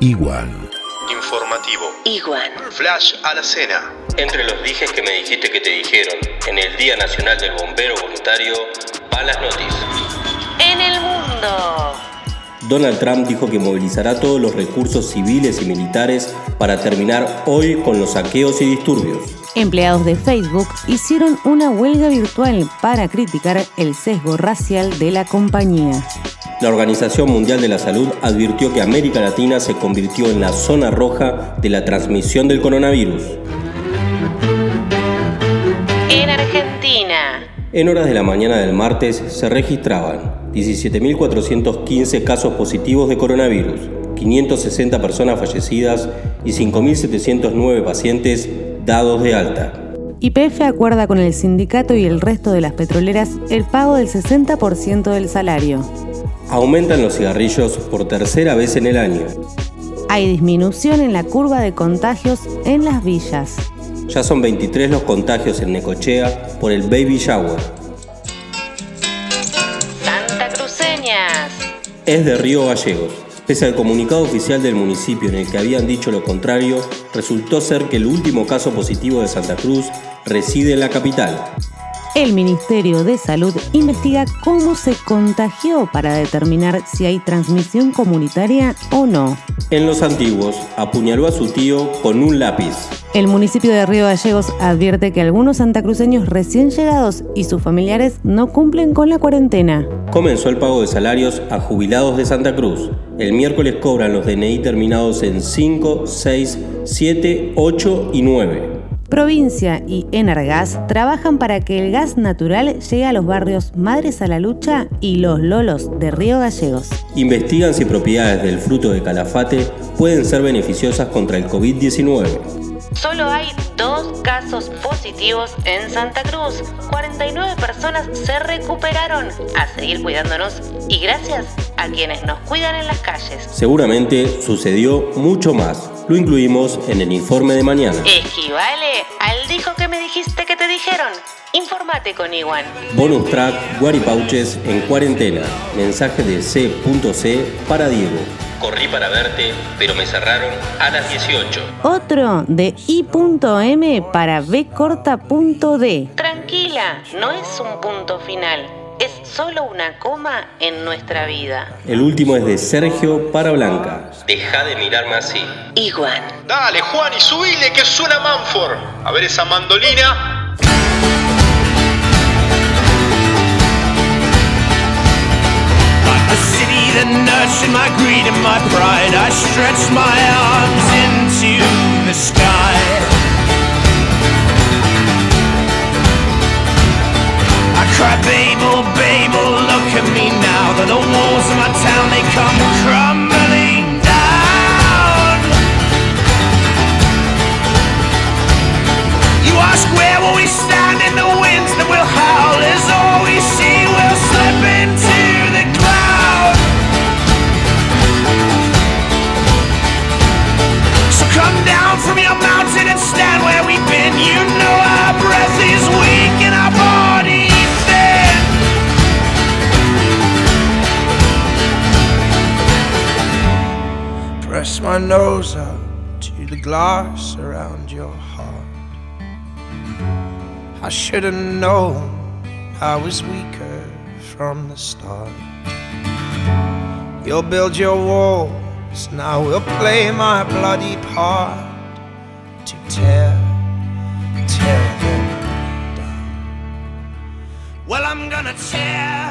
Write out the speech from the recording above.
Igual. Informativo. Igual. Flash a la cena. Entre los dijes que me dijiste que te dijeron en el Día Nacional del Bombero Voluntario, van las noticias. En el mundo. Donald Trump dijo que movilizará todos los recursos civiles y militares para terminar hoy con los saqueos y disturbios. Empleados de Facebook hicieron una huelga virtual para criticar el sesgo racial de la compañía. La Organización Mundial de la Salud advirtió que América Latina se convirtió en la zona roja de la transmisión del coronavirus. En Argentina. En horas de la mañana del martes se registraban 17.415 casos positivos de coronavirus, 560 personas fallecidas y 5.709 pacientes dados de alta. YPF acuerda con el sindicato y el resto de las petroleras el pago del 60% del salario. Aumentan los cigarrillos por tercera vez en el año. Hay disminución en la curva de contagios en las villas. Ya son 23 los contagios en Necochea por el baby shower. Santa Cruceñas. Es de Río Gallegos. Pese al comunicado oficial del municipio en el que habían dicho lo contrario, resultó ser que el último caso positivo de Santa Cruz reside en la capital. El Ministerio de Salud investiga cómo se contagió para determinar si hay transmisión comunitaria o no. En Los Antiguos, apuñaló a su tío con un lápiz. El municipio de Río Gallegos advierte que algunos santacruceños recién llegados y sus familiares no cumplen con la cuarentena. Comenzó el pago de salarios a jubilados de Santa Cruz. El miércoles cobran los DNI terminados en 5, 6, 7, 8 y 9. Provincia y Energas trabajan para que el gas natural llegue a los barrios Madres a la Lucha y Los Lolos de Río Gallegos. Investigan si propiedades del fruto de calafate pueden ser beneficiosas contra el COVID-19. Solo hay dos casos positivos en Santa Cruz. 49 personas se recuperaron. A seguir cuidándonos y gracias a quienes nos cuidan en las calles. Seguramente sucedió mucho más. Lo incluimos en el informe de mañana. Equivale al dijo que me dijiste que te dijeron. Infórmate con Iwan. Bonus track Guaripauches en cuarentena. Mensaje de C.C. para Diego. Corrí para verte, pero me cerraron a las 18. Otro de I.M para B corta.D. Tranquila, no es un punto final. Es solo una coma en nuestra vida. El último es de Sergio para Blanca. Deja de mirarme así. Iguan. Dale, Juan, y subile que suena Manford. A ver esa mandolina. A city that nurtured my greed and my pride. I stretched my arms into the sky. I cried, Babel, Babel, look at me now. That the walls of my town they come crumbling Press is weak in our body's bend Press my nose up to the glass around your heart. I should have known I was weaker from the start. You'll build your walls, now we'll play my bloody part to tear on a chair.